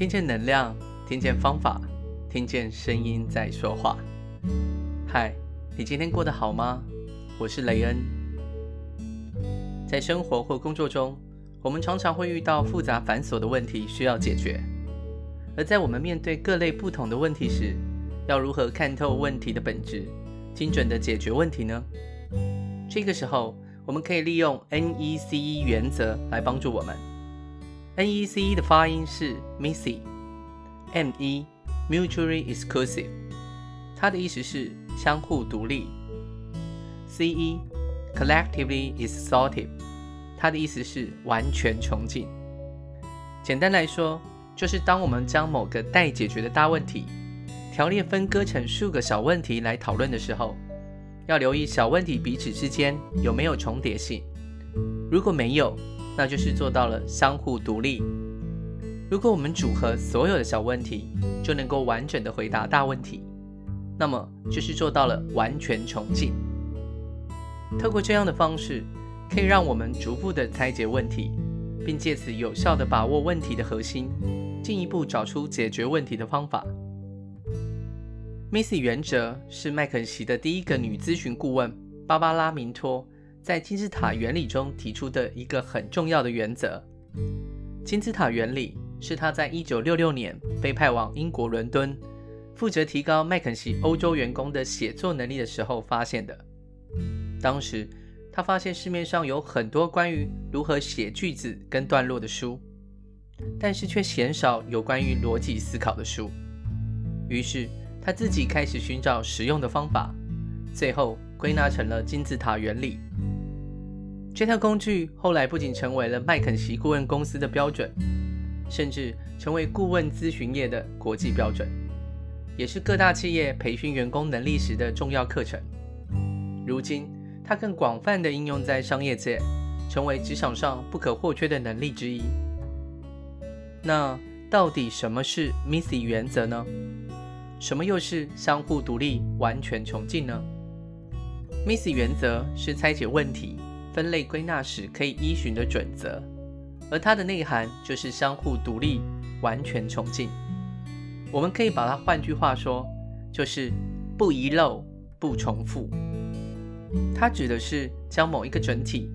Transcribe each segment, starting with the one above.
听见能量，听见方法，听见声音在说话。嗨，你今天过得好吗？我是雷恩。在生活或工作中，我们常常会遇到复杂繁琐的问题需要解决。而在我们面对各类不同的问题时，要如何看透问题的本质，精准地解决问题呢？这个时候，我们可以利用 NECE 原则来帮助我们。NECE 的发音是 MISSY，M-E Mutually Exclusive，它的意思是相互独立。C-E Collectively Exaltive，它的意思是完全穷尽。简单来说，就是当我们将某个待解决的大问题条列分割成数个小问题来讨论的时候，要留意小问题彼此之间有没有重叠性。如果没有，那就是做到了相互独立。如果我们组合所有的小问题，就能够完整的回答大问题，那么就是做到了完全重进。透过这样的方式，可以让我们逐步的拆解问题，并借此有效的把握问题的核心，进一步找出解决问题的方法。MISSY 原则是麦肯锡的第一个女咨询顾问芭芭拉·明托在金字塔原理中提出的一个很重要的原则。金字塔原理是他在1966年被派往英国伦敦，负责提高麦肯锡欧洲员工的写作能力的时候发现的。当时他发现市面上有很多关于如何写句子跟段落的书，但是却鲜少有关于逻辑思考的书。于是，他自己开始寻找实用的方法，最后归纳成了金字塔原理。这套工具后来不仅成为了麦肯锡顾问公司的标准，甚至成为顾问咨询业的国际标准，也是各大企业培训员工能力时的重要课程。如今，它更广泛地应用在商业界，成为职场上不可或缺的能力之一。那到底什么是 MISSY 原则呢？什么又是相互独立、完全穷尽呢？MISSY 原则是拆解问题、分类归纳时可以依循的准则，而它的内涵就是相互独立、完全穷尽。我们可以把它换句话说，就是不遗漏、不重复。它指的是将某一个整体，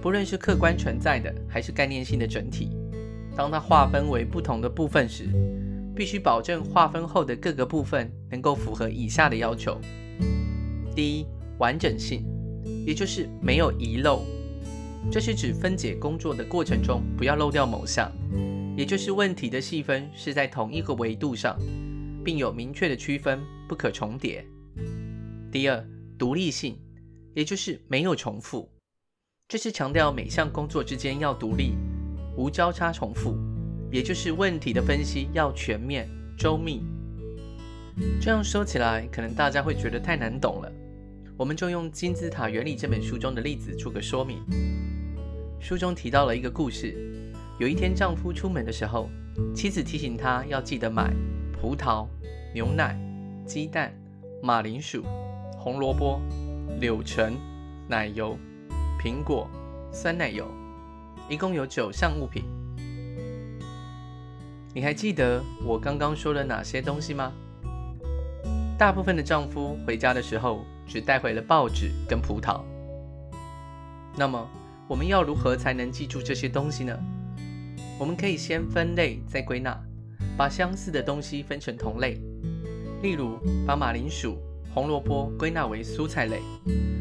不论是客观存在的还是概念性的整体，当它划分为不同的部分时，必须保证划分后的各个部分能够符合以下的要求：第一，完整性，也就是没有遗漏。这是指分解工作的过程中不要漏掉某项，也就是问题的细分是在同一个维度上，并有明确的区分，不可重叠。第二，独立性，也就是没有重复。这是强调每项工作之间要独立，无交叉重复。也就是问题的分析要全面周密。这样说起来，可能大家会觉得太难懂了。我们就用《金字塔原理》这本书中的例子做个说明。书中提到了一个故事：有一天，丈夫出门的时候，妻子提醒他要记得买葡萄、牛奶、鸡蛋、马铃薯、红萝卜、柳橙、奶油、苹果、酸奶油，一共有九项物品。你还记得我刚刚说了哪些东西吗？大部分的丈夫回家的时候只带回了报纸跟葡萄。那么我们要如何才能记住这些东西呢？我们可以先分类再归纳，把相似的东西分成同类。例如，把马铃薯、红萝卜归纳为蔬菜类，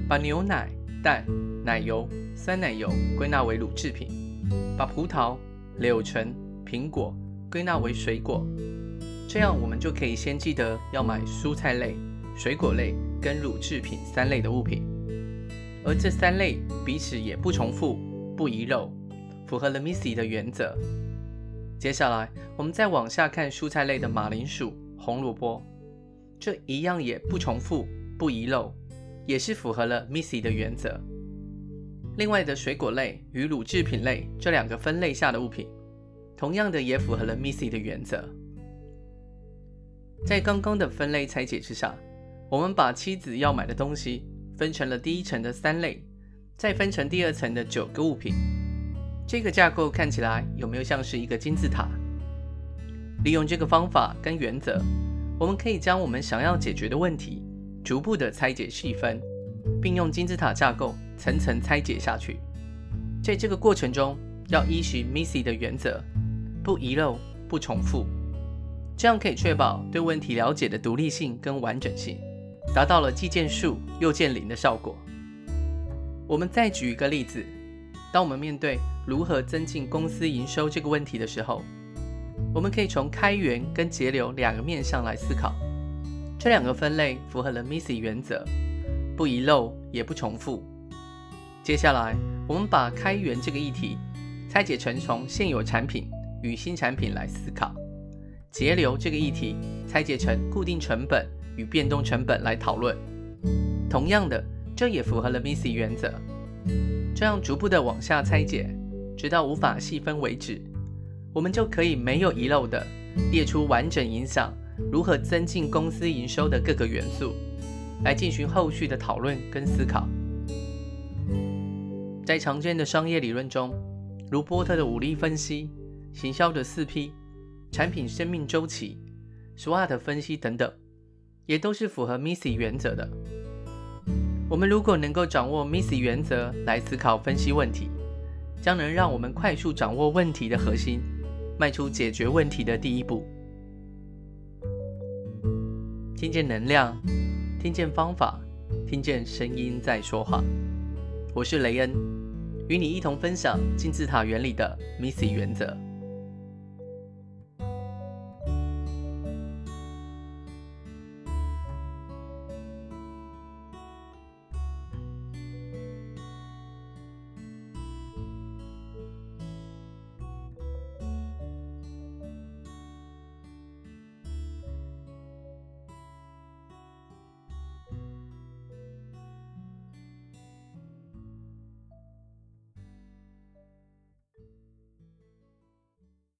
把牛奶、蛋、奶油、酸奶油归纳为乳制品，把葡萄、柳橙、苹果。归纳为水果，这样我们就可以先记得要买蔬菜类、水果类跟乳制品三类的物品，而这三类彼此也不重复、不遗漏，符合了 MISSY 的原则。接下来我们再往下看蔬菜类的马铃薯、红萝卜，这一样也不重复、不遗漏，也是符合了 MISSY 的原则。另外的水果类与乳制品类这两个分类下的物品。同样的，也符合了 MISSY 的原则。在刚刚的分类拆解之下，我们把妻子要买的东西分成了第一层的三类，再分成第二层的九个物品。这个架构看起来有没有像是一个金字塔？利用这个方法跟原则，我们可以将我们想要解决的问题逐步的拆解细分，并用金字塔架构层层拆解下去。在这个过程中，要依循 MISSY 的原则，不遗漏、不重复，这样可以确保对问题了解的独立性跟完整性，达到了既见树又见林的效果。我们再举一个例子，当我们面对如何增进公司营收这个问题的时候，我们可以从开源跟节流两个面向来思考。这两个分类符合了 MISSY 原则，不遗漏也不重复。接下来，我们把开源这个议题拆解成从现有产品与新产品来思考，节流这个议题拆解成固定成本与变动成本来讨论。同样的，这也符合了 MISSY 原则。这样逐步的往下拆解，直到无法细分为止，我们就可以没有遗漏的列出完整影响。如何增进公司营收的各个元素，来进行后续的讨论跟思考。在常见的商业理论中，如波特的五力分析、行销的四 P、产品生命周期、SWOT 分析等等，也都是符合 MISSY 原则的。我们如果能够掌握 MISSY 原则来思考分析问题，将能让我们快速掌握问题的核心，迈出解决问题的第一步。听见能量，听见方法，听见声音在说话。我是雷恩，与你一同分享金字塔原理的 MISSY 原则。